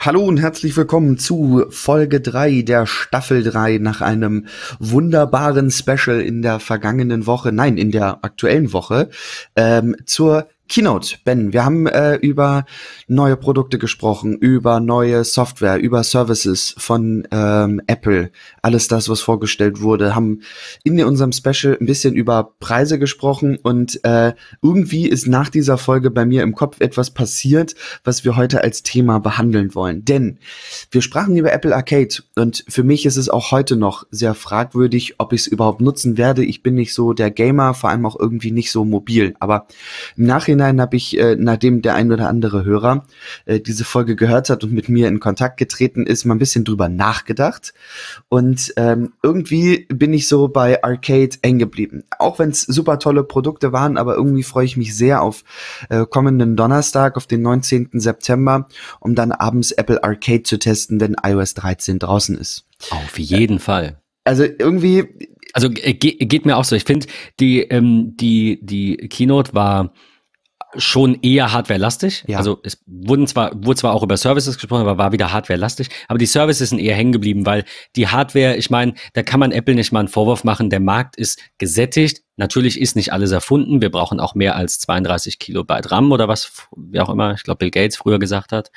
Hallo und herzlich willkommen zu Folge 3 der Staffel 3 nach einem wunderbaren Special in der vergangenen Woche, nein, in der aktuellen Woche, ähm, zur Keynote, Ben, wir haben äh, über neue Produkte gesprochen, über neue Software, über Services von ähm, Apple, alles das, was vorgestellt wurde, haben in unserem Special ein bisschen über Preise gesprochen und äh, irgendwie ist nach dieser Folge bei mir im Kopf etwas passiert, was wir heute als Thema behandeln wollen. Denn wir sprachen über Apple Arcade und für mich ist es auch heute noch sehr fragwürdig, ob ich es überhaupt nutzen werde. Ich bin nicht so der Gamer, vor allem auch irgendwie nicht so mobil, aber im Nachhinein Nachhinein habe ich, äh, nachdem der ein oder andere Hörer äh, diese Folge gehört hat und mit mir in Kontakt getreten ist, mal ein bisschen drüber nachgedacht. Und ähm, irgendwie bin ich so bei Arcade eng geblieben. Auch wenn es super tolle Produkte waren, aber irgendwie freue ich mich sehr auf äh, kommenden Donnerstag, auf den 19. September, um dann abends Apple Arcade zu testen, wenn iOS 13 draußen ist. Auf jeden äh, Fall. Also irgendwie, also äh, geht mir auch so. Ich finde, die, ähm, die, die Keynote war schon eher hardwarelastig. Ja. Also es wurden zwar, wurde zwar auch über Services gesprochen, aber war wieder hardwarelastig. Aber die Services sind eher hängen geblieben, weil die Hardware, ich meine, da kann man Apple nicht mal einen Vorwurf machen. Der Markt ist gesättigt. Natürlich ist nicht alles erfunden. Wir brauchen auch mehr als 32 Kilobyte RAM oder was, wie auch immer. Ich glaube, Bill Gates früher gesagt hat.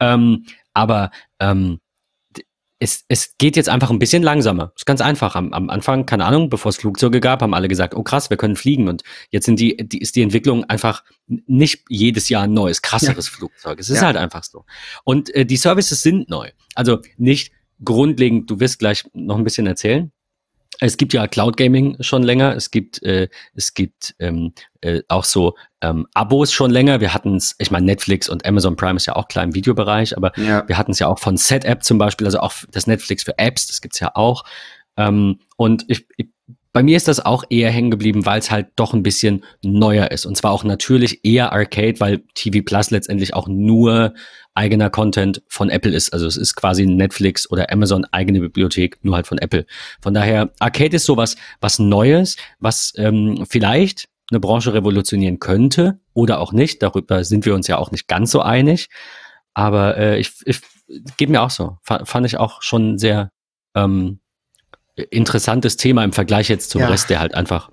Ähm, aber ähm, es, es geht jetzt einfach ein bisschen langsamer. Ist ganz einfach. Am, am Anfang, keine Ahnung, bevor es Flugzeuge gab, haben alle gesagt, oh krass, wir können fliegen. Und jetzt sind die, die ist die Entwicklung einfach nicht jedes Jahr ein neues, krasseres ja. Flugzeug. Es ist ja. halt einfach so. Und äh, die Services sind neu. Also nicht grundlegend, du wirst gleich noch ein bisschen erzählen. Es gibt ja Cloud Gaming schon länger. Es gibt, äh, es gibt ähm, äh, auch so ähm, Abos schon länger. Wir hatten es, ich meine, Netflix und Amazon Prime ist ja auch klar im Videobereich, aber ja. wir hatten es ja auch von SetApp zum Beispiel, also auch das Netflix für Apps, das gibt's ja auch. Ähm, und ich, ich bei mir ist das auch eher hängen geblieben, weil es halt doch ein bisschen neuer ist. Und zwar auch natürlich eher Arcade, weil TV Plus letztendlich auch nur eigener Content von Apple ist. Also es ist quasi Netflix oder Amazon eigene Bibliothek, nur halt von Apple. Von daher, Arcade ist sowas, was Neues, was ähm, vielleicht eine Branche revolutionieren könnte oder auch nicht. Darüber sind wir uns ja auch nicht ganz so einig. Aber äh, ich, ich geht mir auch so. F fand ich auch schon sehr ähm, interessantes Thema im Vergleich jetzt zum ja. Rest, der halt einfach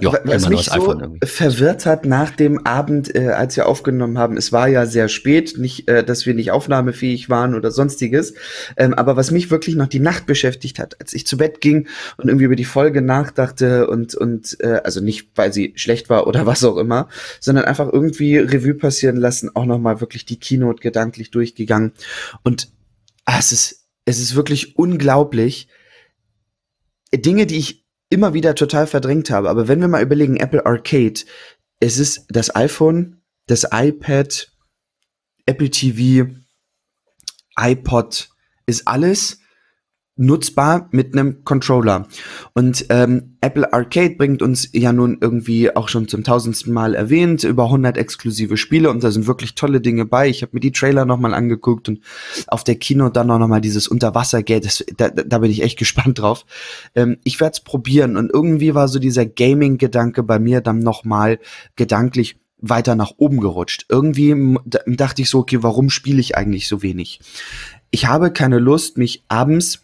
Jo, was mich so verwirrt hat nach dem Abend, äh, als wir aufgenommen haben, es war ja sehr spät, nicht, äh, dass wir nicht aufnahmefähig waren oder sonstiges, ähm, aber was mich wirklich noch die Nacht beschäftigt hat, als ich zu Bett ging und irgendwie über die Folge nachdachte und, und äh, also nicht, weil sie schlecht war oder was auch immer, sondern einfach irgendwie Revue passieren lassen, auch nochmal wirklich die Keynote gedanklich durchgegangen und ah, es ist, es ist wirklich unglaublich, Dinge, die ich immer wieder total verdrängt habe. Aber wenn wir mal überlegen, Apple Arcade, es ist das iPhone, das iPad, Apple TV, iPod, ist alles nutzbar mit einem Controller. Und ähm, Apple Arcade bringt uns ja nun irgendwie auch schon zum tausendsten Mal erwähnt, über 100 exklusive Spiele und da sind wirklich tolle Dinge bei. Ich habe mir die Trailer nochmal angeguckt und auf der Kino dann noch mal dieses Unterwassergate, da, da bin ich echt gespannt drauf. Ähm, ich werde es probieren und irgendwie war so dieser Gaming-Gedanke bei mir dann nochmal gedanklich weiter nach oben gerutscht. Irgendwie dachte ich so, okay, warum spiele ich eigentlich so wenig? Ich habe keine Lust, mich abends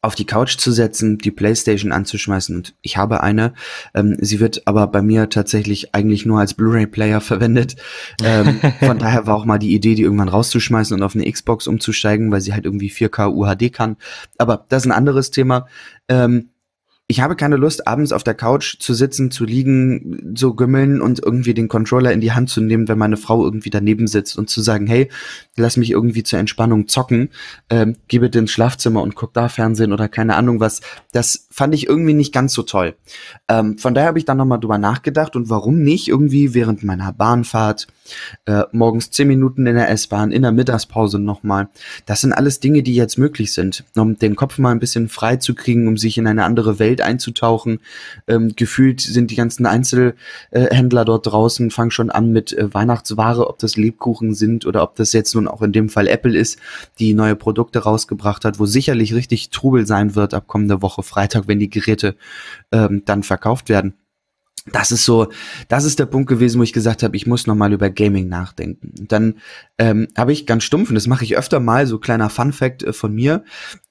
auf die Couch zu setzen, die Playstation anzuschmeißen und ich habe eine. Ähm, sie wird aber bei mir tatsächlich eigentlich nur als Blu-ray-Player verwendet. Ähm, von daher war auch mal die Idee, die irgendwann rauszuschmeißen und auf eine Xbox umzusteigen, weil sie halt irgendwie 4K UHD kann. Aber das ist ein anderes Thema. Ähm, ich habe keine Lust, abends auf der Couch zu sitzen, zu liegen, zu gümmeln und irgendwie den Controller in die Hand zu nehmen, wenn meine Frau irgendwie daneben sitzt und zu sagen, hey, lass mich irgendwie zur Entspannung zocken, ähm, geh bitte ins Schlafzimmer und guck da Fernsehen oder keine Ahnung was. Das fand ich irgendwie nicht ganz so toll. Ähm, von daher habe ich dann nochmal drüber nachgedacht und warum nicht irgendwie während meiner Bahnfahrt, äh, morgens zehn Minuten in der S-Bahn, in der Mittagspause nochmal. Das sind alles Dinge, die jetzt möglich sind, um den Kopf mal ein bisschen frei zu kriegen, um sich in eine andere Welt einzutauchen. Ähm, gefühlt sind die ganzen Einzelhändler dort draußen, fangen schon an mit äh, Weihnachtsware, ob das Lebkuchen sind oder ob das jetzt nun auch in dem Fall Apple ist, die neue Produkte rausgebracht hat, wo sicherlich richtig Trubel sein wird ab kommender Woche Freitag, wenn die Geräte ähm, dann verkauft werden. Das ist so, das ist der Punkt gewesen, wo ich gesagt habe, ich muss noch mal über Gaming nachdenken. Und dann ähm, habe ich ganz stumpf, und das mache ich öfter mal, so kleiner Fun Fact äh, von mir,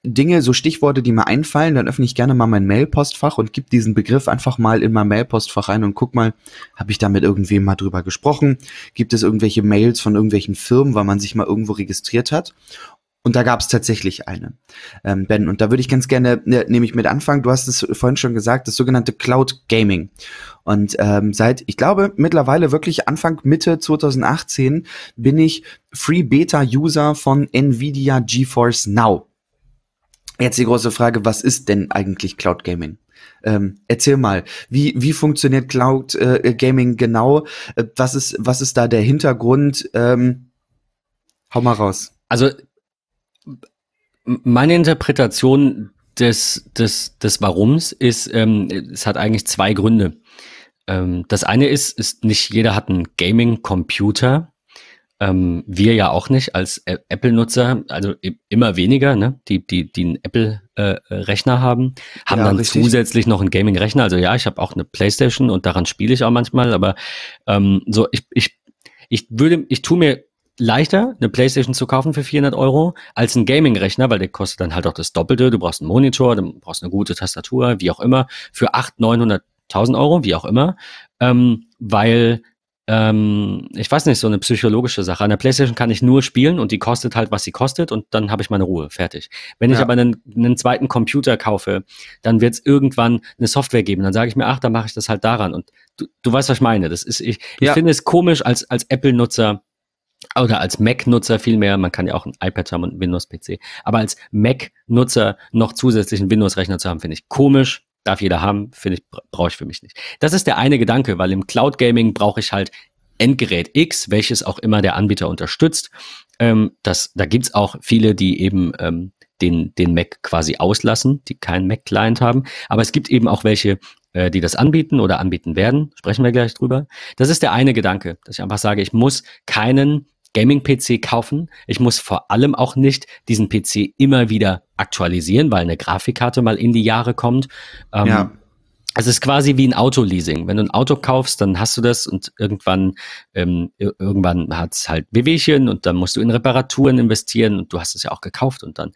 Dinge, so Stichworte, die mir einfallen, dann öffne ich gerne mal mein Mailpostfach und gebe diesen Begriff einfach mal in mein Mailpostfach ein und guck mal, habe ich da mit irgendwem mal drüber gesprochen? Gibt es irgendwelche Mails von irgendwelchen Firmen, weil man sich mal irgendwo registriert hat? Und da gab es tatsächlich eine, ähm, Ben. Und da würde ich ganz gerne ne, nämlich mit anfangen. Du hast es vorhin schon gesagt, das sogenannte Cloud Gaming. Und ähm, seit, ich glaube, mittlerweile wirklich Anfang Mitte 2018 bin ich Free Beta User von Nvidia GeForce Now. Jetzt die große Frage, was ist denn eigentlich Cloud Gaming? Ähm, erzähl mal, wie, wie funktioniert Cloud äh, Gaming genau? Äh, was, ist, was ist da der Hintergrund? Ähm, hau mal raus. Also meine Interpretation des, des, des Warums ist, ähm, es hat eigentlich zwei Gründe. Ähm, das eine ist, ist, nicht jeder hat einen Gaming-Computer. Ähm, wir ja auch nicht als Apple-Nutzer, also immer weniger, ne? die, die, die einen Apple-Rechner äh, haben, haben ja, dann richtig. zusätzlich noch einen Gaming-Rechner. Also ja, ich habe auch eine Playstation und daran spiele ich auch manchmal, aber ähm, so, ich, ich, ich würde, ich tue mir leichter, eine Playstation zu kaufen für 400 Euro, als ein Gaming-Rechner, weil der kostet dann halt auch das Doppelte. Du brauchst einen Monitor, du brauchst eine gute Tastatur, wie auch immer, für 800, 900, 1000 Euro, wie auch immer, ähm, weil ähm, ich weiß nicht, so eine psychologische Sache. An der Playstation kann ich nur spielen und die kostet halt, was sie kostet und dann habe ich meine Ruhe, fertig. Wenn ja. ich aber einen, einen, zweiten Computer kaufe, dann wird es irgendwann eine Software geben. Dann sage ich mir, ach, dann mache ich das halt daran. Und du, du weißt, was ich meine. Das ist, ich, ich ja. finde es komisch als, als Apple-Nutzer, oder als Mac-Nutzer vielmehr, man kann ja auch ein iPad haben und einen Windows-PC, aber als Mac-Nutzer noch zusätzlichen Windows-Rechner zu haben, finde ich komisch. Darf jeder haben, finde ich, brauche ich für mich nicht. Das ist der eine Gedanke, weil im Cloud Gaming brauche ich halt Endgerät X, welches auch immer der Anbieter unterstützt. Ähm, das, da gibt's auch viele, die eben ähm, den, den Mac quasi auslassen, die keinen Mac-Client haben. Aber es gibt eben auch welche, äh, die das anbieten oder anbieten werden. Sprechen wir gleich drüber. Das ist der eine Gedanke, dass ich einfach sage, ich muss keinen Gaming-PC kaufen. Ich muss vor allem auch nicht diesen PC immer wieder aktualisieren, weil eine Grafikkarte mal in die Jahre kommt. Ähm, ja. Es ist quasi wie ein Autoleasing. Wenn du ein Auto kaufst, dann hast du das und irgendwann, ähm, irgendwann hat es halt Wehwehchen und dann musst du in Reparaturen investieren und du hast es ja auch gekauft und dann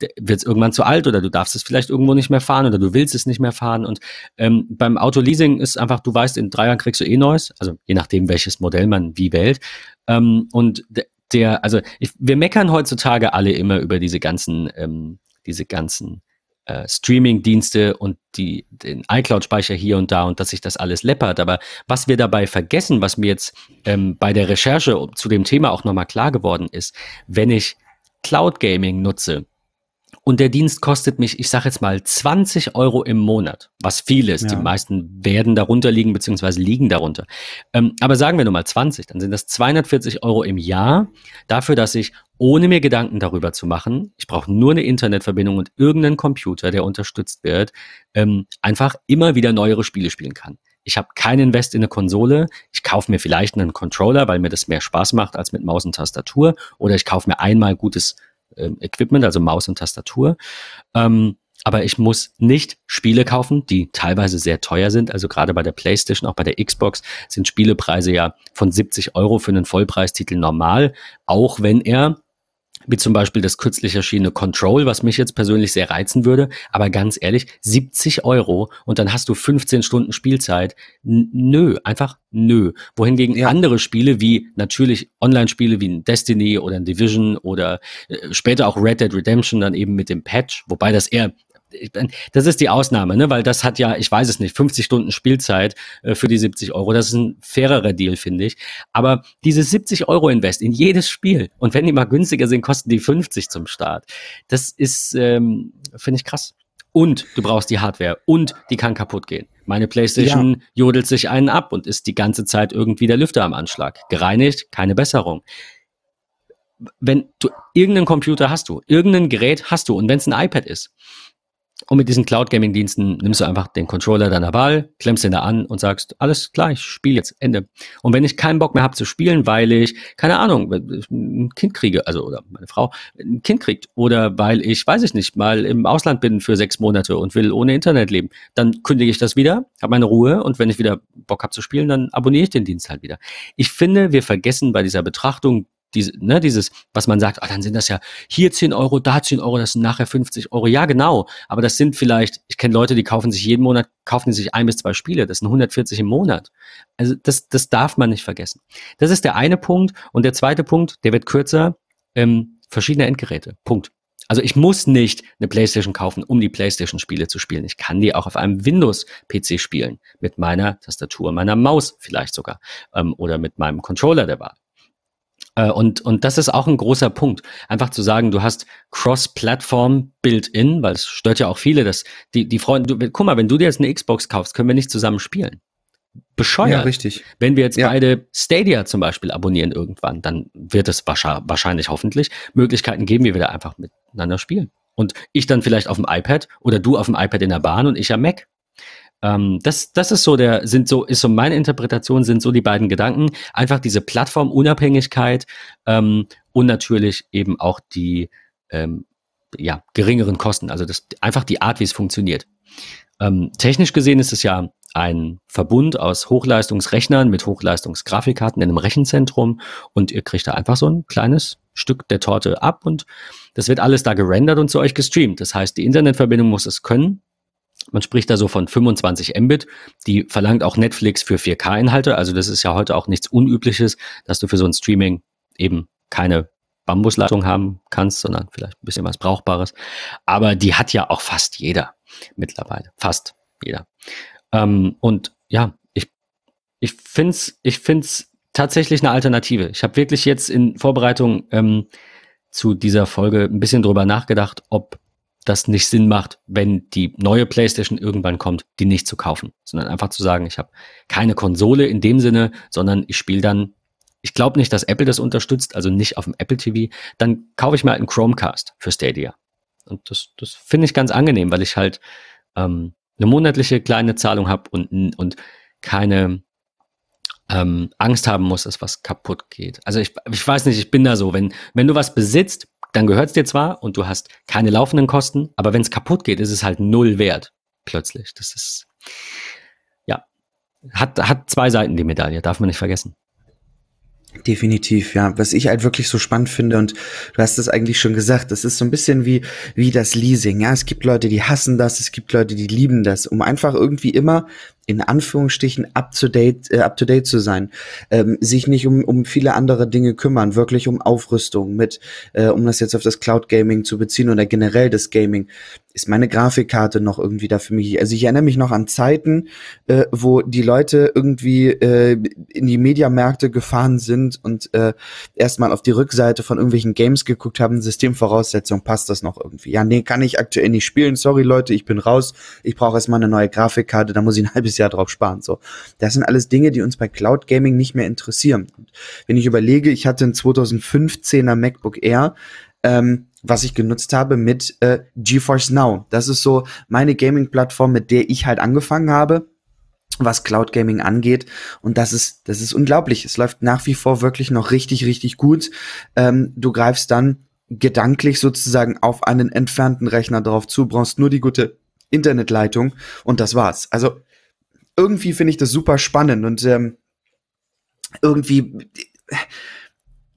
wird es irgendwann zu alt oder du darfst es vielleicht irgendwo nicht mehr fahren oder du willst es nicht mehr fahren. Und ähm, beim Autoleasing ist einfach, du weißt, in drei Jahren kriegst du eh Neues, also je nachdem, welches Modell man wie wählt. Ähm, und der, also ich, wir meckern heutzutage alle immer über diese ganzen, ähm, diese ganzen äh, Streaming-Dienste und die, den iCloud-Speicher hier und da und dass sich das alles läppert. Aber was wir dabei vergessen, was mir jetzt ähm, bei der Recherche zu dem Thema auch nochmal klar geworden ist, wenn ich Cloud Gaming nutze, und der Dienst kostet mich, ich sage jetzt mal, 20 Euro im Monat, was viel ist. Ja. Die meisten werden darunter liegen, beziehungsweise liegen darunter. Ähm, aber sagen wir nur mal 20, dann sind das 240 Euro im Jahr dafür, dass ich, ohne mir Gedanken darüber zu machen, ich brauche nur eine Internetverbindung und irgendeinen Computer, der unterstützt wird, ähm, einfach immer wieder neuere Spiele spielen kann. Ich habe keinen Invest in eine Konsole. Ich kaufe mir vielleicht einen Controller, weil mir das mehr Spaß macht als mit Maus und Tastatur. Oder ich kaufe mir einmal gutes äh, Equipment, also Maus und Tastatur. Ähm, aber ich muss nicht Spiele kaufen, die teilweise sehr teuer sind. Also gerade bei der PlayStation, auch bei der Xbox sind Spielepreise ja von 70 Euro für einen Vollpreistitel normal, auch wenn er wie zum Beispiel das kürzlich erschienene Control, was mich jetzt persönlich sehr reizen würde. Aber ganz ehrlich, 70 Euro und dann hast du 15 Stunden Spielzeit. N nö, einfach nö. Wohingegen ja. andere Spiele wie natürlich Online-Spiele wie ein Destiny oder ein Division oder äh, später auch Red Dead Redemption dann eben mit dem Patch, wobei das eher das ist die Ausnahme, ne? weil das hat ja, ich weiß es nicht, 50 Stunden Spielzeit äh, für die 70 Euro. Das ist ein fairerer Deal, finde ich. Aber diese 70 Euro Invest in jedes Spiel und wenn die mal günstiger sind, kosten die 50 zum Start. Das ist, ähm, finde ich krass. Und du brauchst die Hardware und die kann kaputt gehen. Meine PlayStation ja. jodelt sich einen ab und ist die ganze Zeit irgendwie der Lüfter am Anschlag. Gereinigt, keine Besserung wenn du irgendeinen Computer hast du, irgendein Gerät hast du und wenn es ein iPad ist, Und mit diesen Cloud Gaming Diensten nimmst du einfach den Controller deiner Wahl, klemmst den da an und sagst, alles klar, ich spiele jetzt, Ende. Und wenn ich keinen Bock mehr habe zu spielen, weil ich, keine Ahnung, ein Kind kriege, also oder meine Frau ein Kind kriegt, oder weil ich, weiß ich nicht, mal im Ausland bin für sechs Monate und will ohne Internet leben, dann kündige ich das wieder, habe meine Ruhe und wenn ich wieder Bock habe zu spielen, dann abonniere ich den Dienst halt wieder. Ich finde, wir vergessen bei dieser Betrachtung diese, ne, dieses, was man sagt, ah, dann sind das ja hier 10 Euro, da 10 Euro, das sind nachher 50 Euro. Ja, genau. Aber das sind vielleicht, ich kenne Leute, die kaufen sich jeden Monat, kaufen sich ein bis zwei Spiele. Das sind 140 im Monat. Also das, das darf man nicht vergessen. Das ist der eine Punkt. Und der zweite Punkt, der wird kürzer, ähm, verschiedene Endgeräte. Punkt. Also ich muss nicht eine PlayStation kaufen, um die PlayStation-Spiele zu spielen. Ich kann die auch auf einem Windows-PC spielen. Mit meiner Tastatur, meiner Maus vielleicht sogar. Ähm, oder mit meinem Controller der Wahl. Äh, und, und das ist auch ein großer Punkt. Einfach zu sagen, du hast Cross-Plattform built-in, weil es stört ja auch viele, dass die, die Freunde, du, guck mal, wenn du dir jetzt eine Xbox kaufst, können wir nicht zusammen spielen. Bescheuert. Ja, richtig. Wenn wir jetzt ja. beide Stadia zum Beispiel abonnieren irgendwann, dann wird es wahrscheinlich hoffentlich Möglichkeiten geben, wie wir da einfach miteinander spielen. Und ich dann vielleicht auf dem iPad oder du auf dem iPad in der Bahn und ich am Mac. Ähm, das, das ist so der, sind so, ist so meine Interpretation, sind so die beiden Gedanken. Einfach diese Plattformunabhängigkeit ähm, und natürlich eben auch die ähm, ja, geringeren Kosten. Also das, einfach die Art, wie es funktioniert. Ähm, technisch gesehen ist es ja ein Verbund aus Hochleistungsrechnern mit Hochleistungsgrafikkarten in einem Rechenzentrum und ihr kriegt da einfach so ein kleines Stück der Torte ab und das wird alles da gerendert und zu euch gestreamt. Das heißt, die Internetverbindung muss es können man spricht da so von 25 Mbit. Die verlangt auch Netflix für 4K-Inhalte. Also das ist ja heute auch nichts Unübliches, dass du für so ein Streaming eben keine Bambusleitung haben kannst, sondern vielleicht ein bisschen was Brauchbares. Aber die hat ja auch fast jeder mittlerweile. Fast jeder. Ähm, und ja, ich, ich finde es ich find's tatsächlich eine Alternative. Ich habe wirklich jetzt in Vorbereitung ähm, zu dieser Folge ein bisschen drüber nachgedacht, ob das nicht Sinn macht, wenn die neue PlayStation irgendwann kommt, die nicht zu kaufen, sondern einfach zu sagen, ich habe keine Konsole in dem Sinne, sondern ich spiele dann, ich glaube nicht, dass Apple das unterstützt, also nicht auf dem Apple TV, dann kaufe ich mir halt einen Chromecast für Stadia. Und das, das finde ich ganz angenehm, weil ich halt ähm, eine monatliche kleine Zahlung habe und, und keine ähm, Angst haben muss, dass was kaputt geht. Also ich, ich weiß nicht, ich bin da so, wenn, wenn du was besitzt, dann gehört es dir zwar und du hast keine laufenden Kosten, aber wenn es kaputt geht, ist es halt null wert plötzlich. Das ist, ja, hat, hat zwei Seiten die Medaille, darf man nicht vergessen. Definitiv, ja. Was ich halt wirklich so spannend finde, und du hast es eigentlich schon gesagt, das ist so ein bisschen wie, wie das Leasing. Ja, es gibt Leute, die hassen das, es gibt Leute, die lieben das, um einfach irgendwie immer in Anführungsstrichen up to date, äh, up to date zu sein, ähm, sich nicht um, um viele andere Dinge kümmern, wirklich um Aufrüstung mit, äh, um das jetzt auf das Cloud Gaming zu beziehen oder generell das Gaming, ist meine Grafikkarte noch irgendwie da für mich. Also ich erinnere mich noch an Zeiten, äh, wo die Leute irgendwie äh, in die Mediamärkte gefahren sind und äh, erstmal auf die Rückseite von irgendwelchen Games geguckt haben, Systemvoraussetzung, passt das noch irgendwie? Ja, nee, kann ich aktuell nicht spielen. Sorry Leute, ich bin raus. Ich brauche erstmal eine neue Grafikkarte, da muss ich ein halbes halbes Jahr drauf sparen. So, das sind alles Dinge, die uns bei Cloud Gaming nicht mehr interessieren. Und wenn ich überlege, ich hatte ein 2015er MacBook Air, ähm, was ich genutzt habe mit äh, GeForce Now. Das ist so meine Gaming-Plattform, mit der ich halt angefangen habe was Cloud Gaming angeht. Und das ist, das ist unglaublich. Es läuft nach wie vor wirklich noch richtig, richtig gut. Ähm, du greifst dann gedanklich sozusagen auf einen entfernten Rechner drauf zu, brauchst nur die gute Internetleitung und das war's. Also irgendwie finde ich das super spannend und ähm, irgendwie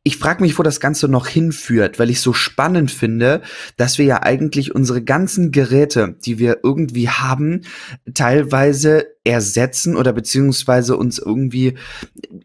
ich frage mich, wo das Ganze noch hinführt, weil ich so spannend finde, dass wir ja eigentlich unsere ganzen Geräte, die wir irgendwie haben, teilweise ersetzen oder beziehungsweise uns irgendwie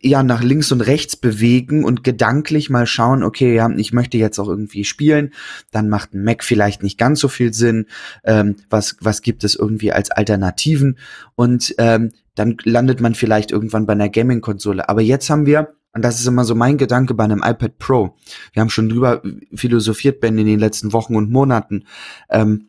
ja nach links und rechts bewegen und gedanklich mal schauen, okay, ja, ich möchte jetzt auch irgendwie spielen, dann macht ein Mac vielleicht nicht ganz so viel Sinn. Ähm, was was gibt es irgendwie als Alternativen und ähm, dann landet man vielleicht irgendwann bei einer Gaming-Konsole. Aber jetzt haben wir und das ist immer so mein Gedanke bei einem iPad Pro. Wir haben schon drüber philosophiert, Ben, in den letzten Wochen und Monaten. Ähm,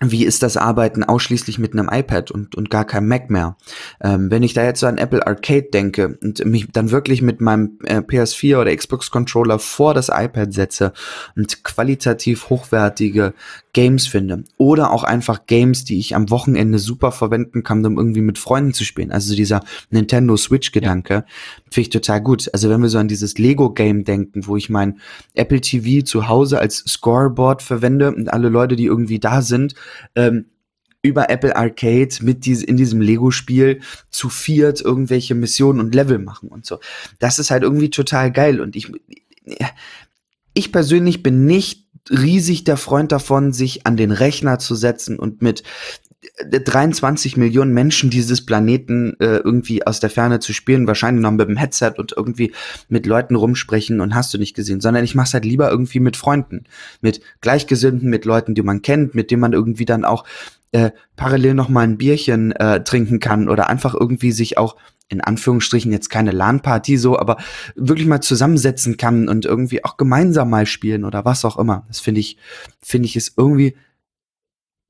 wie ist das Arbeiten ausschließlich mit einem iPad und, und gar keinem Mac mehr? Ähm, wenn ich da jetzt so an Apple Arcade denke und mich dann wirklich mit meinem äh, PS4 oder Xbox Controller vor das iPad setze und qualitativ hochwertige Games finde oder auch einfach Games, die ich am Wochenende super verwenden kann, um irgendwie mit Freunden zu spielen. Also dieser Nintendo Switch Gedanke ja. finde ich total gut. Also wenn wir so an dieses Lego Game denken, wo ich mein Apple TV zu Hause als Scoreboard verwende und alle Leute, die irgendwie da sind, ähm, über Apple Arcade mit diese, in diesem Lego-Spiel zu viert irgendwelche Missionen und Level machen und so. Das ist halt irgendwie total geil und ich, ich persönlich bin nicht riesig der Freund davon, sich an den Rechner zu setzen und mit 23 Millionen Menschen dieses Planeten äh, irgendwie aus der Ferne zu spielen, wahrscheinlich noch mit dem Headset und irgendwie mit Leuten rumsprechen und hast du nicht gesehen, sondern ich mach's halt lieber irgendwie mit Freunden, mit Gleichgesinnten, mit Leuten, die man kennt, mit denen man irgendwie dann auch äh, parallel noch mal ein Bierchen äh, trinken kann oder einfach irgendwie sich auch in Anführungsstrichen jetzt keine LAN-Party so, aber wirklich mal zusammensetzen kann und irgendwie auch gemeinsam mal spielen oder was auch immer. Das finde ich, finde ich ist irgendwie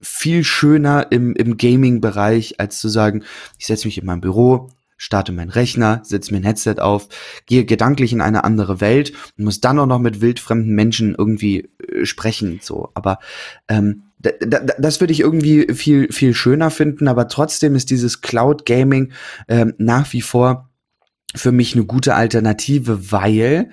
viel schöner im, im Gaming-Bereich, als zu sagen, ich setze mich in mein Büro, starte meinen Rechner, setze mir ein Headset auf, gehe gedanklich in eine andere Welt und muss dann auch noch mit wildfremden Menschen irgendwie äh, sprechen. So, aber ähm, das würde ich irgendwie viel, viel schöner finden, aber trotzdem ist dieses Cloud Gaming ähm, nach wie vor für mich eine gute Alternative, weil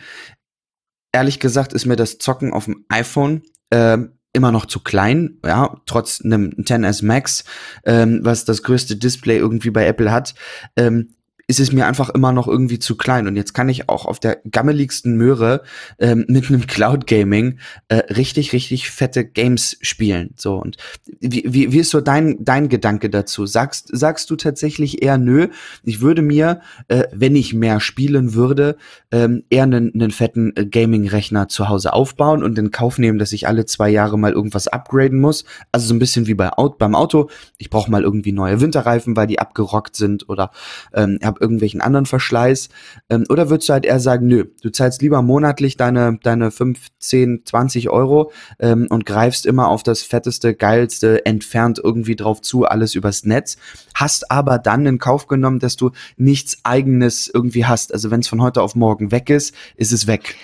ehrlich gesagt ist mir das Zocken auf dem iPhone ähm, immer noch zu klein, ja, trotz einem 10s Max, ähm, was das größte Display irgendwie bei Apple hat. Ähm, ist es mir einfach immer noch irgendwie zu klein. Und jetzt kann ich auch auf der gammeligsten Möhre ähm, mit einem Cloud Gaming äh, richtig, richtig fette Games spielen. So und wie, wie, wie ist so dein, dein Gedanke dazu? Sagst, sagst du tatsächlich eher nö? Ich würde mir, äh, wenn ich mehr spielen würde, ähm, eher einen, einen fetten äh, Gaming-Rechner zu Hause aufbauen und in Kauf nehmen, dass ich alle zwei Jahre mal irgendwas upgraden muss. Also so ein bisschen wie bei, beim Auto. Ich brauche mal irgendwie neue Winterreifen, weil die abgerockt sind oder ähm, irgendwelchen anderen Verschleiß? Ähm, oder würdest du halt eher sagen, nö, du zahlst lieber monatlich deine, deine 5, 10, 20 Euro ähm, und greifst immer auf das fetteste, geilste, entfernt irgendwie drauf zu, alles übers Netz, hast aber dann in Kauf genommen, dass du nichts eigenes irgendwie hast. Also wenn es von heute auf morgen weg ist, ist es weg.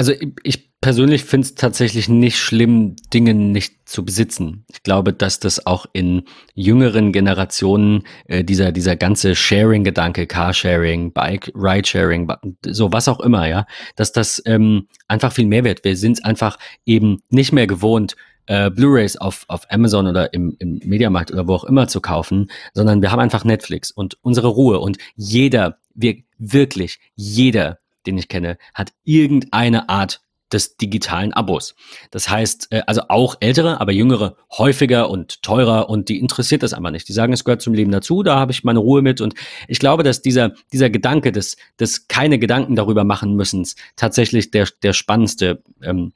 Also ich persönlich finde es tatsächlich nicht schlimm, Dinge nicht zu besitzen. Ich glaube, dass das auch in jüngeren Generationen äh, dieser, dieser ganze Sharing-Gedanke, Carsharing, Bike, Ride-Sharing, so was auch immer, ja, dass das ähm, einfach viel mehr wird. Wir sind einfach eben nicht mehr gewohnt, äh, Blu-rays auf, auf Amazon oder im, im Mediamarkt oder wo auch immer zu kaufen, sondern wir haben einfach Netflix und unsere Ruhe und jeder, wir wirklich jeder, den ich kenne, hat irgendeine Art des digitalen Abos. Das heißt, äh, also auch ältere, aber jüngere häufiger und teurer und die interessiert das einfach nicht. Die sagen, es gehört zum Leben dazu, da habe ich meine Ruhe mit und ich glaube, dass dieser, dieser Gedanke des, des keine Gedanken darüber machen müssen, tatsächlich der, der spannendste ähm,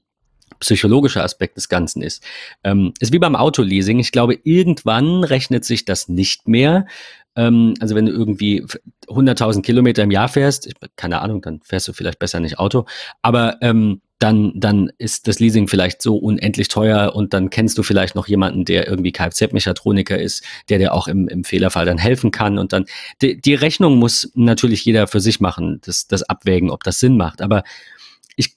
psychologische Aspekt des Ganzen ist. Ähm, ist wie beim Autoleasing. Ich glaube, irgendwann rechnet sich das nicht mehr. Ähm, also wenn du irgendwie 100.000 Kilometer im Jahr fährst, ich, keine Ahnung, dann fährst du vielleicht besser nicht Auto. Aber ähm, dann, dann ist das Leasing vielleicht so unendlich teuer und dann kennst du vielleicht noch jemanden, der irgendwie Kfz-Mechatroniker ist, der dir auch im, im Fehlerfall dann helfen kann und dann, die, die Rechnung muss natürlich jeder für sich machen, das, das abwägen, ob das Sinn macht. Aber ich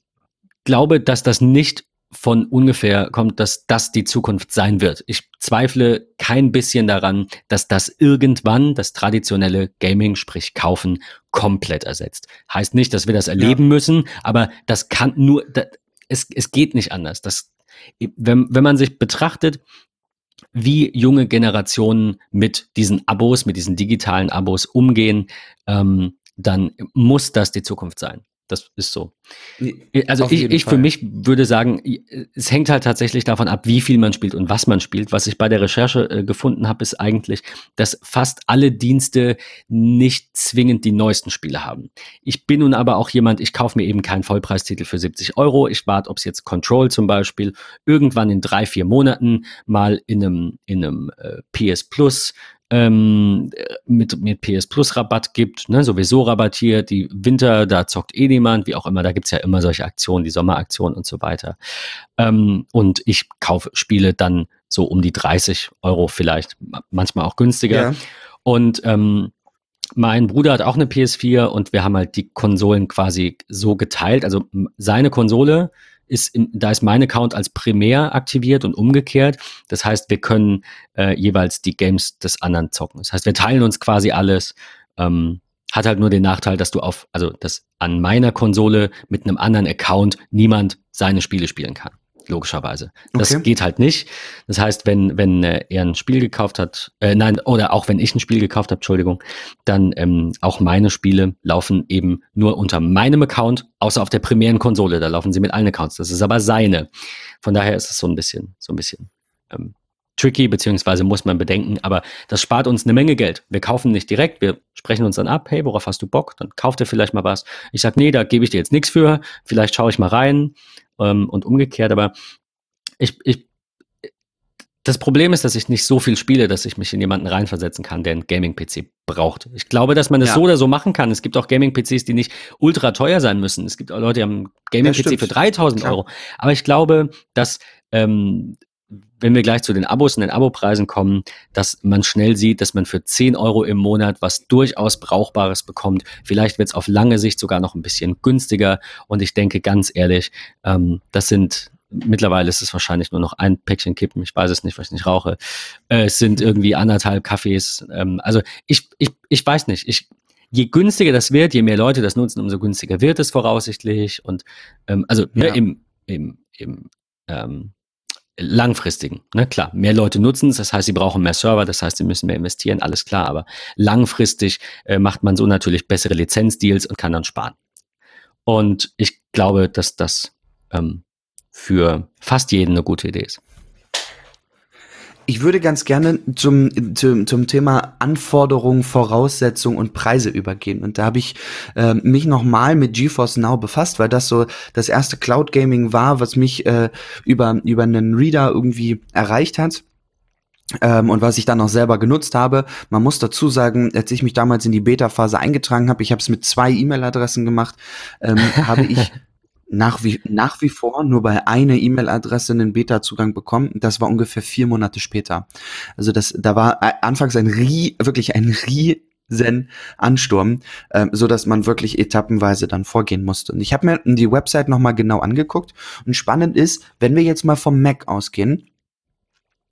glaube, dass das nicht von ungefähr kommt, dass das die Zukunft sein wird. Ich zweifle kein bisschen daran, dass das irgendwann das traditionelle Gaming, sprich kaufen, komplett ersetzt. Heißt nicht, dass wir das erleben ja. müssen, aber das kann nur, das, es, es geht nicht anders. Das, wenn, wenn man sich betrachtet, wie junge Generationen mit diesen Abos, mit diesen digitalen Abos umgehen, ähm, dann muss das die Zukunft sein. Das ist so. Also ich, ich für mich würde sagen, es hängt halt tatsächlich davon ab, wie viel man spielt und was man spielt. Was ich bei der Recherche äh, gefunden habe, ist eigentlich, dass fast alle Dienste nicht zwingend die neuesten Spiele haben. Ich bin nun aber auch jemand, ich kaufe mir eben keinen Vollpreistitel für 70 Euro. Ich warte, ob es jetzt Control zum Beispiel irgendwann in drei, vier Monaten mal in einem, in einem äh, PS Plus ähm, mit, mit PS Plus Rabatt gibt, ne, sowieso rabattiert, die Winter, da zockt eh niemand, wie auch immer, da gibt's ja immer solche Aktionen, die Sommeraktionen und so weiter. Ähm, und ich kaufe Spiele dann so um die 30 Euro vielleicht, manchmal auch günstiger. Ja. Und ähm, mein Bruder hat auch eine PS4 und wir haben halt die Konsolen quasi so geteilt. Also seine Konsole ist, in, da ist mein Account als primär aktiviert und umgekehrt. Das heißt, wir können äh, jeweils die Games des anderen zocken. Das heißt, wir teilen uns quasi alles. Ähm, hat halt nur den Nachteil, dass du auf, also dass an meiner Konsole mit einem anderen Account niemand seine Spiele spielen kann logischerweise. Das okay. geht halt nicht. Das heißt, wenn, wenn äh, er ein Spiel gekauft hat, äh, nein, oder auch wenn ich ein Spiel gekauft habe, Entschuldigung, dann ähm, auch meine Spiele laufen eben nur unter meinem Account, außer auf der primären Konsole. Da laufen sie mit allen Accounts. Das ist aber seine. Von daher ist es so ein bisschen, so ein bisschen ähm, tricky, beziehungsweise muss man bedenken, aber das spart uns eine Menge Geld. Wir kaufen nicht direkt, wir sprechen uns dann ab, hey, worauf hast du Bock? Dann kauft er vielleicht mal was. Ich sag, nee, da gebe ich dir jetzt nichts für, vielleicht schaue ich mal rein ähm, und umgekehrt. Aber ich, ich, das Problem ist, dass ich nicht so viel spiele, dass ich mich in jemanden reinversetzen kann, der einen Gaming-PC braucht. Ich glaube, dass man das ja. so oder so machen kann. Es gibt auch Gaming-PCs, die nicht ultra teuer sein müssen. Es gibt auch Leute, die haben einen Gaming-PC für 3000 Klar. Euro. Aber ich glaube, dass ähm, wenn wir gleich zu den Abos und den Abopreisen kommen, dass man schnell sieht, dass man für 10 Euro im Monat was durchaus Brauchbares bekommt. Vielleicht wird es auf lange Sicht sogar noch ein bisschen günstiger. Und ich denke ganz ehrlich, ähm, das sind mittlerweile ist es wahrscheinlich nur noch ein Päckchen Kippen, ich weiß es nicht, weil ich nicht rauche. Äh, es sind irgendwie anderthalb Kaffees. Ähm, also ich, ich, ich weiß nicht. Ich, je günstiger das wird, je mehr Leute das nutzen, umso günstiger wird es voraussichtlich. Und ähm, also ne, ja. ne, im, im, im ähm, langfristigen. Ne? Klar, mehr Leute nutzen es, das heißt, sie brauchen mehr Server, das heißt, sie müssen mehr investieren, alles klar, aber langfristig äh, macht man so natürlich bessere Lizenzdeals und kann dann sparen. Und ich glaube, dass das ähm, für fast jeden eine gute Idee ist. Ich würde ganz gerne zum, zum, zum Thema Anforderungen, Voraussetzungen und Preise übergehen. Und da habe ich äh, mich nochmal mit GeForce Now befasst, weil das so das erste Cloud Gaming war, was mich äh, über, über einen Reader irgendwie erreicht hat. Ähm, und was ich dann auch selber genutzt habe. Man muss dazu sagen, als ich mich damals in die Beta-Phase eingetragen habe, ich habe es mit zwei E-Mail-Adressen gemacht, ähm, habe ich nach wie, nach wie vor nur bei einer E-Mail-Adresse einen Beta-Zugang bekommen. Das war ungefähr vier Monate später. Also das, da war anfangs ein Rie, wirklich ein riesen Ansturm, äh, so dass man wirklich etappenweise dann vorgehen musste. Und ich habe mir die Website nochmal genau angeguckt. Und spannend ist, wenn wir jetzt mal vom Mac ausgehen,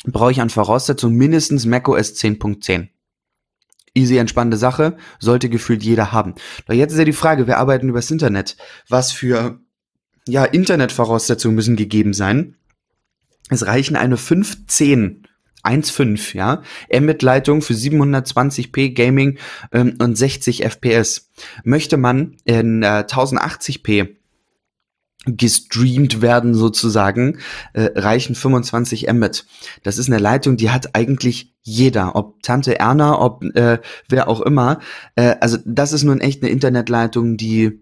brauche ich an Voraussetzungen mindestens macOS 10.10 easy entspannende Sache, sollte gefühlt jeder haben. Doch jetzt ist ja die Frage, wir arbeiten übers Internet. Was für ja, Internetvoraussetzungen müssen gegeben sein. Es reichen eine 510 1.5, ja, Mbit-Leitung für 720p Gaming ähm, und 60 FPS. Möchte man in äh, 1080p gestreamt werden sozusagen, äh, reichen 25 Mbit. Das ist eine Leitung, die hat eigentlich jeder, ob Tante Erna, ob äh, wer auch immer. Äh, also das ist nun echt eine Internetleitung, die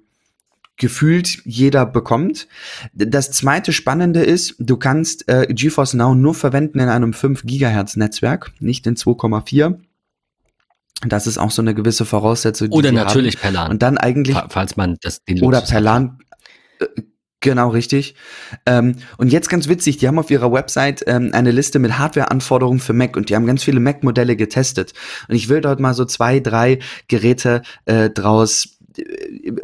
gefühlt jeder bekommt. Das zweite Spannende ist, du kannst äh, GeForce Now nur verwenden in einem 5 Gigahertz Netzwerk, nicht in 2,4. Das ist auch so eine gewisse Voraussetzung. Oder natürlich per LAN. Und dann eigentlich. Falls man das den Oder per LAN. Äh, genau, richtig. Ähm, und jetzt ganz witzig, die haben auf ihrer Website ähm, eine Liste mit Hardware-Anforderungen für Mac und die haben ganz viele Mac-Modelle getestet. Und ich will dort mal so zwei, drei Geräte äh, draus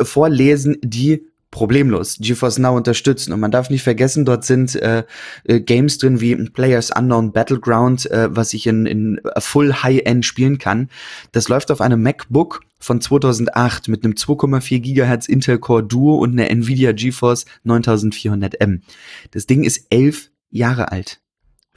vorlesen, die problemlos GeForce Now unterstützen. Und man darf nicht vergessen, dort sind äh, äh, Games drin wie Players Unknown Battleground, äh, was ich in, in Full High-End spielen kann. Das läuft auf einem MacBook von 2008 mit einem 2,4 Gigahertz Intel Core Duo und einer Nvidia GeForce 9400M. Das Ding ist elf Jahre alt.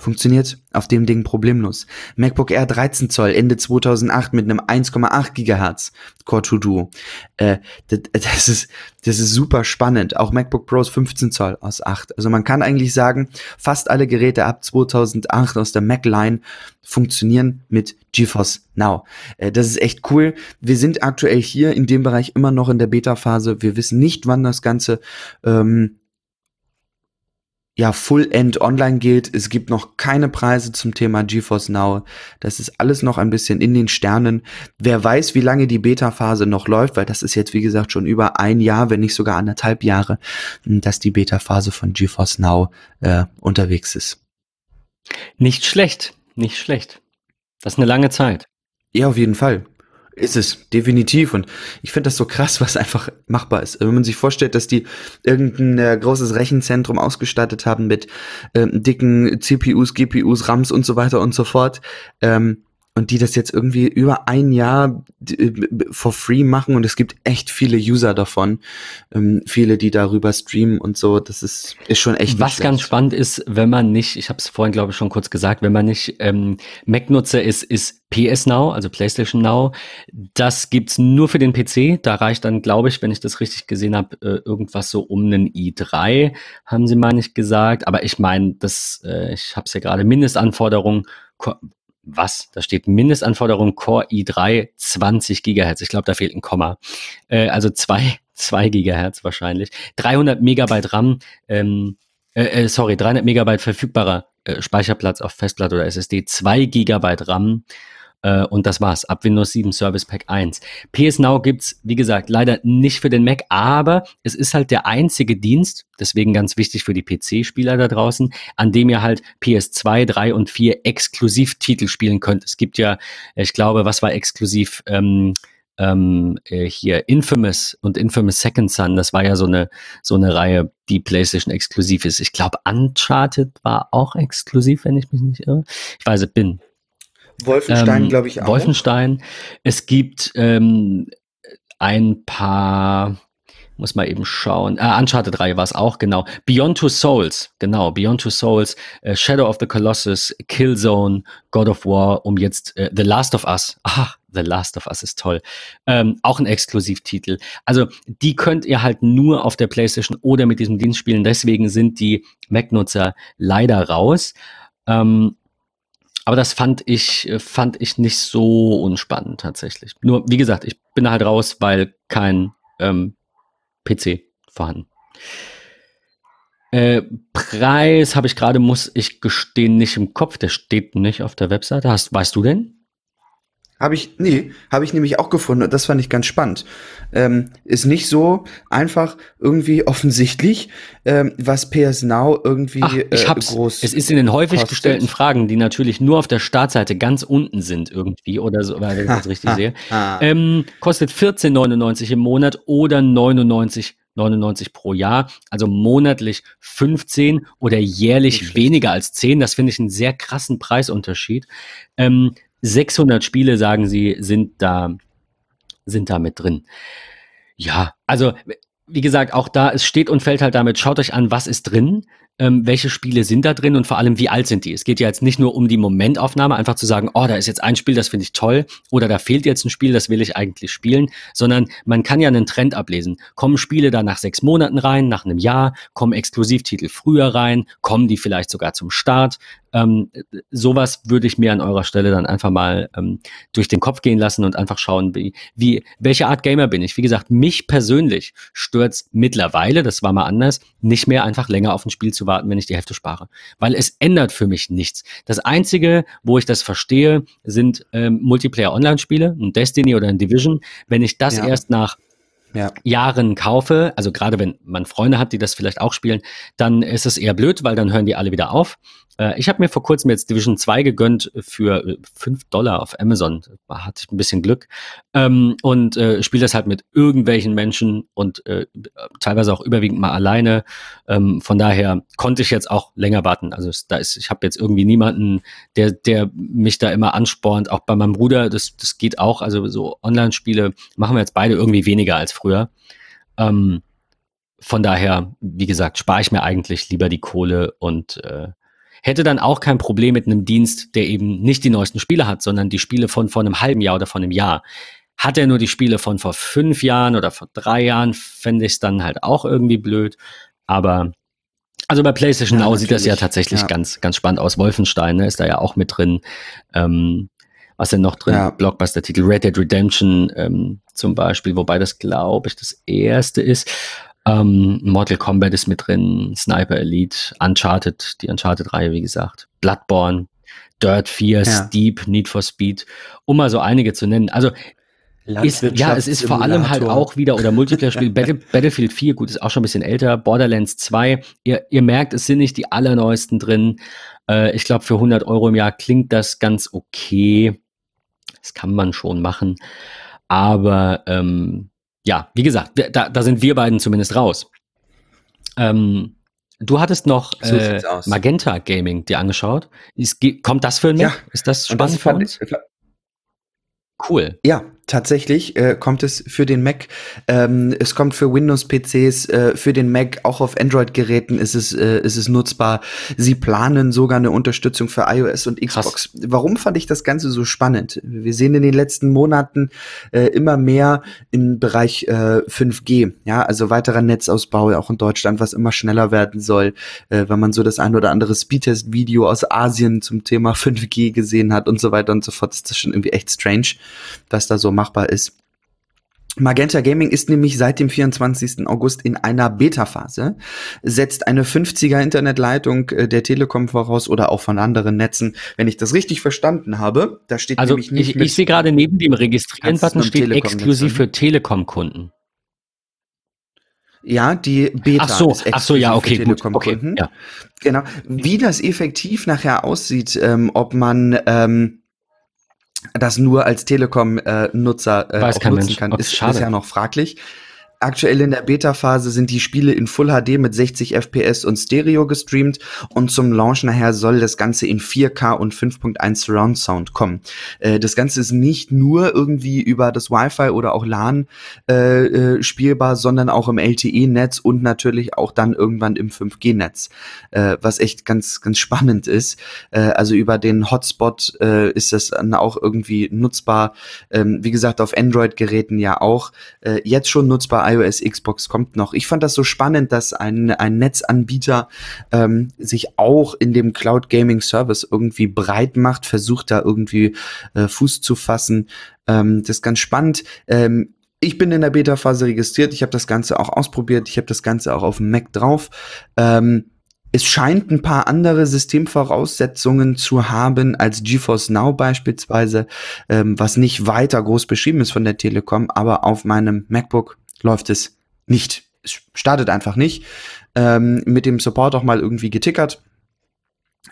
Funktioniert auf dem Ding problemlos. MacBook Air 13 Zoll Ende 2008 mit einem 1,8 Gigahertz Core 2 Duo. Äh, das, ist, das ist super spannend. Auch MacBook Pros 15 Zoll aus 8. Also man kann eigentlich sagen, fast alle Geräte ab 2008 aus der Mac Line funktionieren mit GeForce Now. Äh, das ist echt cool. Wir sind aktuell hier in dem Bereich immer noch in der Beta-Phase. Wir wissen nicht, wann das Ganze ähm, ja, Full-End online gilt. Es gibt noch keine Preise zum Thema GeForce Now. Das ist alles noch ein bisschen in den Sternen. Wer weiß, wie lange die Beta-Phase noch läuft, weil das ist jetzt, wie gesagt, schon über ein Jahr, wenn nicht sogar anderthalb Jahre, dass die Beta-Phase von GeForce Now äh, unterwegs ist. Nicht schlecht, nicht schlecht. Das ist eine lange Zeit. Ja, auf jeden Fall. Ist es, definitiv. Und ich finde das so krass, was einfach machbar ist. Wenn man sich vorstellt, dass die irgendein äh, großes Rechenzentrum ausgestattet haben mit ähm, dicken CPUs, GPUs, RAMs und so weiter und so fort, ähm, und die das jetzt irgendwie über ein Jahr äh, for free machen und es gibt echt viele User davon, ähm, viele, die darüber streamen und so, das ist, ist schon echt. Was ganz spannend ist, wenn man nicht, ich habe es vorhin glaube ich schon kurz gesagt, wenn man nicht ähm, Mac-Nutzer ist, ist PS Now, also PlayStation Now. Das gibt's nur für den PC. Da reicht dann, glaube ich, wenn ich das richtig gesehen habe, äh, irgendwas so um einen i3, haben sie mal nicht gesagt. Aber ich meine, das, äh, ich habe es ja gerade Mindestanforderungen was? Da steht Mindestanforderung Core i3 20 Gigahertz. Ich glaube, da fehlt ein Komma. Äh, also zwei, zwei Gigahertz wahrscheinlich. 300 Megabyte RAM, ähm, äh, äh, sorry, 300 Megabyte verfügbarer äh, Speicherplatz auf Festplatte oder SSD, 2 Gigabyte RAM, äh, und das war's. Ab Windows 7 Service Pack 1. PS Now gibt's, wie gesagt, leider nicht für den Mac, aber es ist halt der einzige Dienst, deswegen ganz wichtig für die PC-Spieler da draußen, an dem ihr halt PS2, 3 und 4 Exklusivtitel spielen könnt. Es gibt ja, ich glaube, was war exklusiv? Ähm, ähm, äh, hier Infamous und Infamous Second Son, das war ja so eine, so eine Reihe, die PlayStation exklusiv ist. Ich glaube, Uncharted war auch exklusiv, wenn ich mich nicht irre. Ich weiß bin, Wolfenstein, ähm, glaube ich, auch. Wolfenstein. Es gibt ähm, ein paar, muss mal eben schauen. Ah, Uncharted 3 war es auch, genau. Beyond Two Souls, genau. Beyond Two Souls, äh, Shadow of the Colossus, Killzone, God of War, um jetzt äh, The Last of Us. Ach, The Last of Us ist toll. Ähm, auch ein Exklusivtitel. Also, die könnt ihr halt nur auf der PlayStation oder mit diesem Dienst spielen. Deswegen sind die Mac-Nutzer leider raus. Ähm, aber das fand ich, äh, fand ich nicht so unspannend tatsächlich. Nur, wie gesagt, ich bin halt raus, weil kein ähm, PC vorhanden. Äh, Preis habe ich gerade, muss ich gestehen, nicht im Kopf. Der steht nicht auf der Webseite. Hast, weißt du denn? Habe ich, nee, habe ich nämlich auch gefunden und das fand ich ganz spannend. Ähm, ist nicht so einfach irgendwie offensichtlich, ähm, was PS Now irgendwie Ach, ich äh, hab's. groß. Es ist in den häufig kostet. gestellten Fragen, die natürlich nur auf der Startseite ganz unten sind irgendwie oder so, weil ich das richtig sehe. Ähm, kostet 14,99 im Monat oder 99 99 pro Jahr, also monatlich 15 oder jährlich weniger als 10. Das finde ich einen sehr krassen Preisunterschied. Ähm, 600 Spiele, sagen sie, sind da, sind da mit drin. Ja, also wie gesagt, auch da, es steht und fällt halt damit, schaut euch an, was ist drin, ähm, welche Spiele sind da drin und vor allem, wie alt sind die. Es geht ja jetzt nicht nur um die Momentaufnahme, einfach zu sagen, oh, da ist jetzt ein Spiel, das finde ich toll, oder da fehlt jetzt ein Spiel, das will ich eigentlich spielen, sondern man kann ja einen Trend ablesen. Kommen Spiele da nach sechs Monaten rein, nach einem Jahr, kommen Exklusivtitel früher rein, kommen die vielleicht sogar zum Start, ähm, sowas würde ich mir an eurer Stelle dann einfach mal ähm, durch den Kopf gehen lassen und einfach schauen, wie, wie, welche Art Gamer bin ich. Wie gesagt, mich persönlich stört's mittlerweile, das war mal anders, nicht mehr einfach länger auf ein Spiel zu warten, wenn ich die Hälfte spare. Weil es ändert für mich nichts. Das Einzige, wo ich das verstehe, sind ähm, Multiplayer-Online-Spiele, ein Destiny oder ein Division. Wenn ich das ja. erst nach ja. Jahren kaufe, also gerade wenn man Freunde hat, die das vielleicht auch spielen, dann ist es eher blöd, weil dann hören die alle wieder auf. Äh, ich habe mir vor kurzem jetzt Division 2 gegönnt für 5 äh, Dollar auf Amazon. Da hatte ich ein bisschen Glück. Ähm, und äh, spiele das halt mit irgendwelchen Menschen und äh, teilweise auch überwiegend mal alleine. Ähm, von daher konnte ich jetzt auch länger warten. Also da ist, ich habe jetzt irgendwie niemanden, der, der mich da immer anspornt. Auch bei meinem Bruder, das, das geht auch. Also so Online-Spiele machen wir jetzt beide irgendwie weniger als früher. Ähm, von daher, wie gesagt, spare ich mir eigentlich lieber die Kohle und äh, hätte dann auch kein Problem mit einem Dienst, der eben nicht die neuesten Spiele hat, sondern die Spiele von vor einem halben Jahr oder von einem Jahr. Hat er nur die Spiele von vor fünf Jahren oder vor drei Jahren, fände ich es dann halt auch irgendwie blöd. Aber also bei PlayStation ja, Now sieht das ja tatsächlich ja. ganz, ganz spannend aus. Wolfenstein ne, ist da ja auch mit drin. Ähm, was denn noch drin? Ja. Blockbuster-Titel Red Dead Redemption ähm, zum Beispiel, wobei das, glaube ich, das erste ist. Ähm, Mortal Kombat ist mit drin, Sniper Elite, Uncharted, die Uncharted-Reihe, wie gesagt, Bloodborne, Dirt 4, ja. Steep, Need for Speed, um mal so einige zu nennen. Also ist, ja, es ist vor allem halt auch wieder, oder Multiplayer-Spiel, Battle, Battlefield 4, gut, ist auch schon ein bisschen älter, Borderlands 2, ihr, ihr merkt, es sind nicht die allerneuesten drin. Äh, ich glaube, für 100 Euro im Jahr klingt das ganz okay. Das kann man schon machen. Aber ähm, ja, wie gesagt, da, da sind wir beiden zumindest raus. Ähm, du hattest noch so äh, Magenta Gaming dir angeschaut. Ist, kommt das für ein Ja. Ist das spannend das für uns? Cool. Ja, tatsächlich äh, kommt es für den Mac. Ähm, es kommt für Windows-PCs, äh, für den Mac, auch auf Android-Geräten ist es, äh, ist es nutzbar. Sie planen sogar eine Unterstützung für iOS und Xbox. Krass. Warum fand ich das Ganze so spannend? Wir sehen in den letzten Monaten äh, immer mehr im Bereich äh, 5G, ja, also weiterer Netzausbau auch in Deutschland, was immer schneller werden soll. Äh, wenn man so das ein oder andere Speedtest-Video aus Asien zum Thema 5G gesehen hat und so weiter und so fort, ist das schon irgendwie echt strange, dass da so machbar ist. Magenta Gaming ist nämlich seit dem 24. August in einer Beta-Phase, setzt eine 50er Internetleitung äh, der Telekom voraus oder auch von anderen Netzen, wenn ich das richtig verstanden habe. Da steht also nämlich nicht ich, ich sehe gerade neben dem Registrieren-Button steht exklusiv für Telekom-Kunden. Ja, die Beta ach so, ist ach so, ja, okay, gut, okay, ja. Genau. Wie das effektiv nachher aussieht, ähm, ob man ähm, das nur als Telekom-Nutzer äh, äh, nutzen kann, ist, ist ja noch fraglich. Aktuell in der Beta-Phase sind die Spiele in Full HD mit 60 FPS und Stereo gestreamt und zum Launch nachher soll das Ganze in 4K und 5.1 Surround Sound kommen. Äh, das Ganze ist nicht nur irgendwie über das Wi-Fi oder auch LAN äh, äh, spielbar, sondern auch im LTE-Netz und natürlich auch dann irgendwann im 5G-Netz, äh, was echt ganz, ganz spannend ist. Äh, also über den Hotspot ist das dann auch irgendwie nutzbar. Ähm, wie gesagt, auf Android-Geräten ja auch. jetzt schon nutzbar iOS, Xbox kommt noch. Ich fand das so spannend, dass ein, ein Netzanbieter ähm, sich auch in dem Cloud Gaming Service irgendwie breit macht, versucht da irgendwie äh, Fuß zu fassen. Ähm, das ist ganz spannend. Ähm, ich bin in der Beta-Phase registriert. Ich habe das Ganze auch ausprobiert. Ich habe das Ganze auch auf dem Mac drauf. Ähm, es scheint ein paar andere Systemvoraussetzungen zu haben als GeForce Now beispielsweise, ähm, was nicht weiter groß beschrieben ist von der Telekom, aber auf meinem MacBook läuft es nicht. Es startet einfach nicht. Ähm, mit dem Support auch mal irgendwie getickert.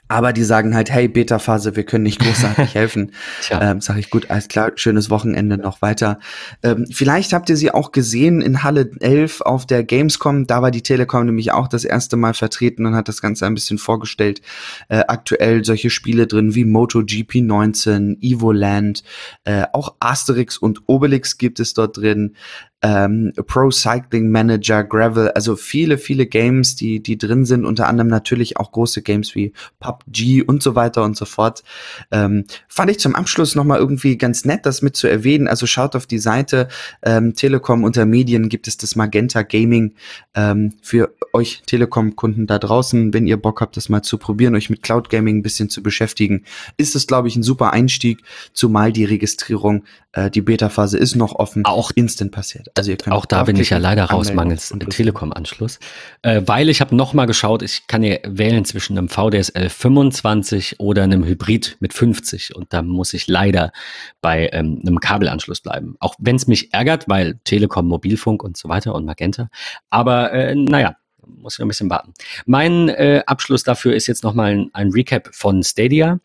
Aber die sagen halt, hey, Beta-Phase, wir können nicht großartig helfen. ähm, sag ich, gut, alles klar, schönes Wochenende noch weiter. Ähm, vielleicht habt ihr sie auch gesehen in Halle 11 auf der Gamescom. Da war die Telekom nämlich auch das erste Mal vertreten und hat das Ganze ein bisschen vorgestellt. Äh, aktuell solche Spiele drin wie MotoGP 19, Evoland, äh, auch Asterix und Obelix gibt es dort drin ähm, Pro Cycling Manager, Gravel, also viele, viele Games, die, die drin sind, unter anderem natürlich auch große Games wie PUBG und so weiter und so fort. Ähm, fand ich zum Abschluss nochmal irgendwie ganz nett, das mit zu erwähnen. Also schaut auf die Seite ähm, Telekom unter Medien gibt es das Magenta Gaming ähm, für euch Telekom-Kunden da draußen, wenn ihr Bock habt, das mal zu probieren, euch mit Cloud Gaming ein bisschen zu beschäftigen, ist es, glaube ich, ein super Einstieg, zumal die Registrierung, äh, die Beta-Phase ist noch offen, auch instant passiert. Also auch da bin ich ja leider raus mangels Telekom-Anschluss, äh, weil ich habe noch mal geschaut, ich kann ja wählen zwischen einem VDSL 25 oder einem Hybrid mit 50 und da muss ich leider bei ähm, einem Kabelanschluss bleiben. Auch wenn es mich ärgert, weil Telekom, Mobilfunk und so weiter und Magenta. Aber äh, naja, muss ich ein bisschen warten. Mein äh, Abschluss dafür ist jetzt nochmal ein, ein Recap von Stadia.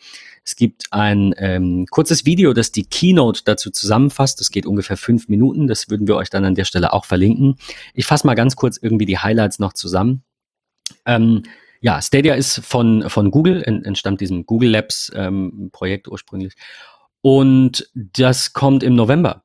Es gibt ein ähm, kurzes Video, das die Keynote dazu zusammenfasst. Das geht ungefähr fünf Minuten. Das würden wir euch dann an der Stelle auch verlinken. Ich fasse mal ganz kurz irgendwie die Highlights noch zusammen. Ähm, ja, Stadia ist von, von Google, entstammt diesem Google Labs ähm, Projekt ursprünglich. Und das kommt im November.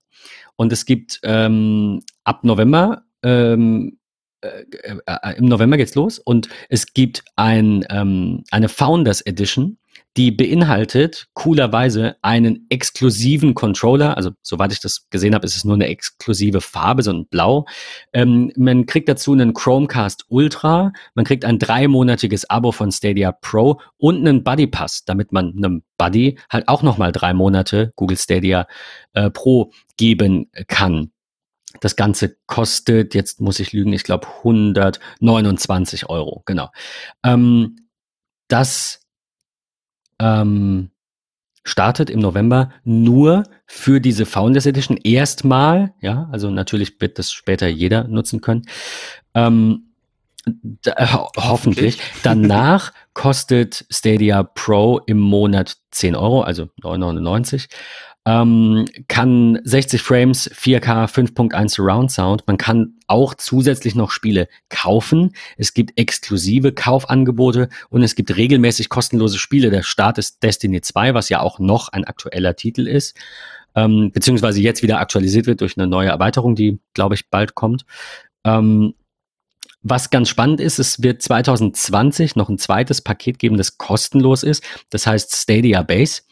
Und es gibt ähm, ab November ähm, äh, äh, äh, im November geht's los und es gibt ein, ähm, eine Founders Edition, die beinhaltet coolerweise einen exklusiven Controller. Also, soweit ich das gesehen habe, ist es nur eine exklusive Farbe, so ein Blau. Ähm, man kriegt dazu einen Chromecast Ultra, man kriegt ein dreimonatiges Abo von Stadia Pro und einen Buddy Pass, damit man einem Buddy halt auch nochmal drei Monate Google Stadia äh, Pro geben kann. Das Ganze kostet, jetzt muss ich lügen, ich glaube 129 Euro, genau. Ähm, das ähm, startet im November nur für diese Founders Edition erstmal, ja, also natürlich wird das später jeder nutzen können. Ähm, da, ho hoffentlich. Danach kostet Stadia Pro im Monat 10 Euro, also 9,99. Ähm, kann 60 Frames, 4K, 5.1 Surround Sound. Man kann auch zusätzlich noch Spiele kaufen. Es gibt exklusive Kaufangebote und es gibt regelmäßig kostenlose Spiele. Der Start ist Destiny 2, was ja auch noch ein aktueller Titel ist. Ähm, beziehungsweise jetzt wieder aktualisiert wird durch eine neue Erweiterung, die, glaube ich, bald kommt. Ähm, was ganz spannend ist, es wird 2020 noch ein zweites Paket geben, das kostenlos ist. Das heißt Stadia Base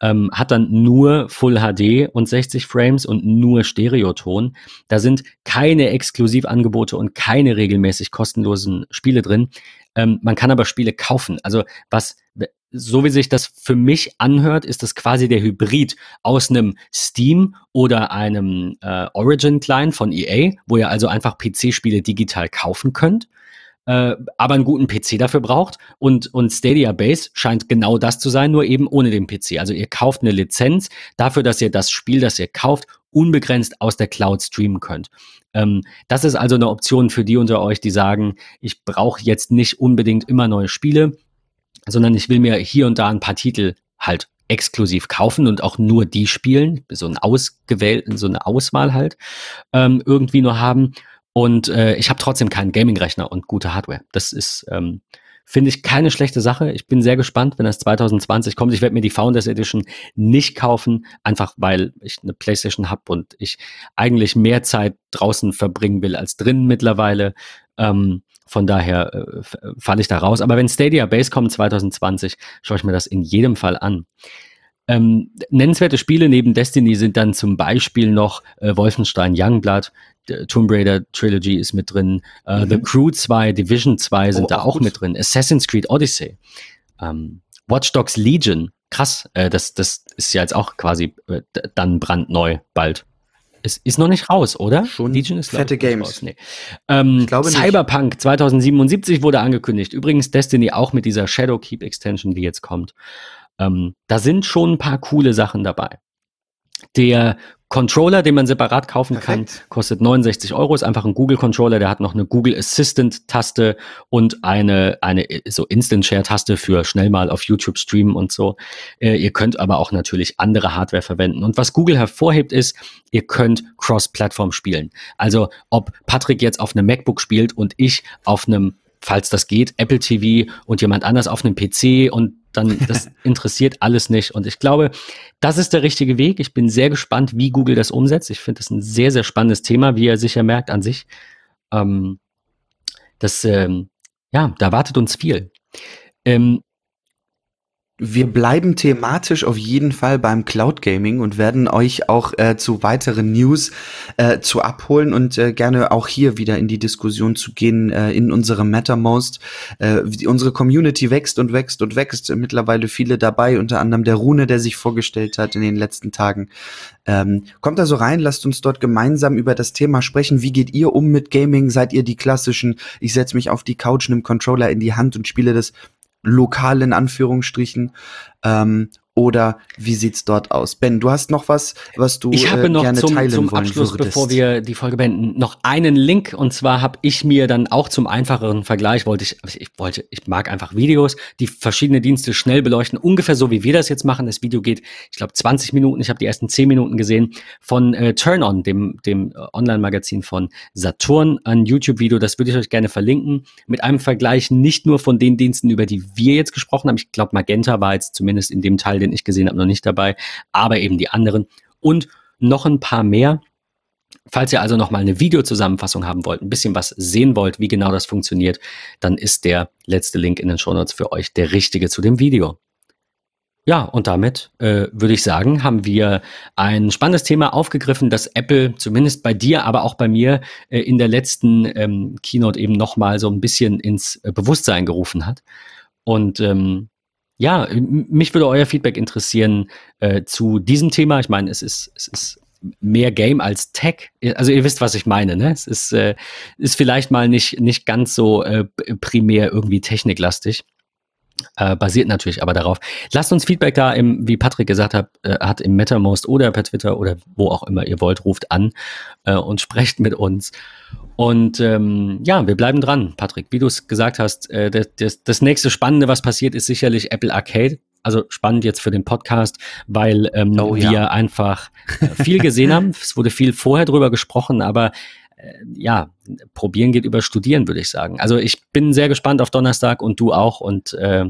ähm, hat dann nur Full HD und 60 Frames und nur Stereoton. Da sind keine Exklusivangebote und keine regelmäßig kostenlosen Spiele drin. Ähm, man kann aber Spiele kaufen. Also was, so wie sich das für mich anhört, ist das quasi der Hybrid aus einem Steam oder einem äh, Origin Client von EA, wo ihr also einfach PC-Spiele digital kaufen könnt äh, aber einen guten PC dafür braucht. Und, und Stadia Base scheint genau das zu sein, nur eben ohne den PC. Also ihr kauft eine Lizenz dafür, dass ihr das Spiel, das ihr kauft, unbegrenzt aus der Cloud streamen könnt. Ähm, das ist also eine Option für die unter euch, die sagen, ich brauche jetzt nicht unbedingt immer neue Spiele, sondern ich will mir hier und da ein paar Titel halt exklusiv kaufen und auch nur die spielen, so ein ausgewählten, so eine Auswahl halt ähm, irgendwie nur haben. Und äh, ich habe trotzdem keinen Gaming-Rechner und gute Hardware. Das ist, ähm, finde ich, keine schlechte Sache. Ich bin sehr gespannt, wenn das 2020 kommt. Ich werde mir die Founders Edition nicht kaufen, einfach weil ich eine PlayStation habe und ich eigentlich mehr Zeit draußen verbringen will als drinnen mittlerweile. Ähm, von daher äh, falle ich da raus. Aber wenn Stadia Base kommt 2020, schaue ich mir das in jedem Fall an. Ähm, nennenswerte Spiele neben Destiny sind dann zum Beispiel noch äh, Wolfenstein Youngblood, Tomb Raider Trilogy ist mit drin, äh, mhm. The Crew 2, Division 2 sind oh, da auch gut. mit drin, Assassin's Creed Odyssey, ähm, Watch Dogs Legion, krass, äh, das, das ist ja jetzt auch quasi äh, dann brandneu bald. Es ist noch nicht raus, oder? Schon Legion ist fette Games. Raus. Nee. Ähm, Cyberpunk nicht. 2077 wurde angekündigt. Übrigens Destiny auch mit dieser Shadowkeep Extension, die jetzt kommt. Ähm, da sind schon ein paar coole Sachen dabei. Der Controller, den man separat kaufen Perfekt. kann, kostet 69 Euro, ist einfach ein Google-Controller, der hat noch eine Google Assistant-Taste und eine, eine so Instant-Share-Taste für schnell mal auf YouTube streamen und so. Äh, ihr könnt aber auch natürlich andere Hardware verwenden. Und was Google hervorhebt, ist, ihr könnt Cross-Plattform spielen. Also ob Patrick jetzt auf einem MacBook spielt und ich auf einem falls das geht, Apple TV und jemand anders auf einem PC und dann das interessiert alles nicht. Und ich glaube, das ist der richtige Weg. Ich bin sehr gespannt, wie Google das umsetzt. Ich finde das ein sehr, sehr spannendes Thema, wie er sicher merkt an sich. Ähm, das, ähm, ja, da wartet uns viel. Ähm, wir bleiben thematisch auf jeden Fall beim Cloud Gaming und werden euch auch äh, zu weiteren News äh, zu abholen und äh, gerne auch hier wieder in die Diskussion zu gehen äh, in unserem Mattermost. Äh, unsere Community wächst und wächst und wächst. Mittlerweile viele dabei, unter anderem der Rune, der sich vorgestellt hat in den letzten Tagen. Ähm, kommt da so rein, lasst uns dort gemeinsam über das Thema sprechen. Wie geht ihr um mit Gaming? Seid ihr die klassischen, ich setze mich auf die Couch, nimm Controller in die Hand und spiele das lokal in Anführungsstrichen ähm, oder wie sieht's dort aus? Ben, du hast noch was, was du ich habe äh, noch gerne zum, teilen zum Abschluss, würdest. bevor wir die Folge beenden, noch einen Link und zwar habe ich mir dann auch zum einfacheren Vergleich wollte ich, ich wollte, ich mag einfach Videos, die verschiedene Dienste schnell beleuchten, ungefähr so wie wir das jetzt machen. Das Video geht, ich glaube, 20 Minuten. Ich habe die ersten 10 Minuten gesehen von äh, Turn On, dem dem äh, Online-Magazin von Saturn, ein YouTube-Video. Das würde ich euch gerne verlinken mit einem Vergleich nicht nur von den Diensten, über die wir jetzt gesprochen haben. Ich glaube, Magenta war jetzt zumindest in dem Teil den ich gesehen habe, noch nicht dabei, aber eben die anderen und noch ein paar mehr. Falls ihr also noch mal eine Videozusammenfassung haben wollt, ein bisschen was sehen wollt, wie genau das funktioniert, dann ist der letzte Link in den Shownotes für euch der richtige zu dem Video. Ja, und damit äh, würde ich sagen, haben wir ein spannendes Thema aufgegriffen, das Apple zumindest bei dir, aber auch bei mir äh, in der letzten ähm, Keynote eben noch mal so ein bisschen ins äh, Bewusstsein gerufen hat. Und ähm, ja, mich würde euer Feedback interessieren äh, zu diesem Thema. Ich meine, es ist, es ist mehr Game als Tech. Also ihr wisst, was ich meine. Ne? Es ist, äh, ist vielleicht mal nicht, nicht ganz so äh, primär irgendwie techniklastig. Äh, basiert natürlich aber darauf. Lasst uns Feedback da, im, wie Patrick gesagt hat, äh, hat im MetaMost oder per Twitter oder wo auch immer ihr wollt, ruft an äh, und sprecht mit uns. Und ähm, ja, wir bleiben dran, Patrick. Wie du es gesagt hast, äh, das, das nächste Spannende, was passiert, ist sicherlich Apple Arcade. Also spannend jetzt für den Podcast, weil ähm, oh, ja. wir einfach äh, viel gesehen haben. Es wurde viel vorher drüber gesprochen, aber ja, probieren geht über studieren, würde ich sagen. Also ich bin sehr gespannt auf Donnerstag und du auch. Und äh,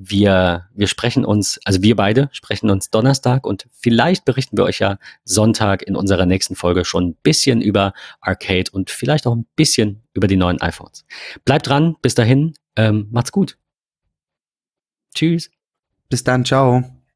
wir, wir sprechen uns, also wir beide sprechen uns Donnerstag und vielleicht berichten wir euch ja Sonntag in unserer nächsten Folge schon ein bisschen über Arcade und vielleicht auch ein bisschen über die neuen iPhones. Bleibt dran, bis dahin, ähm, macht's gut. Tschüss. Bis dann, ciao.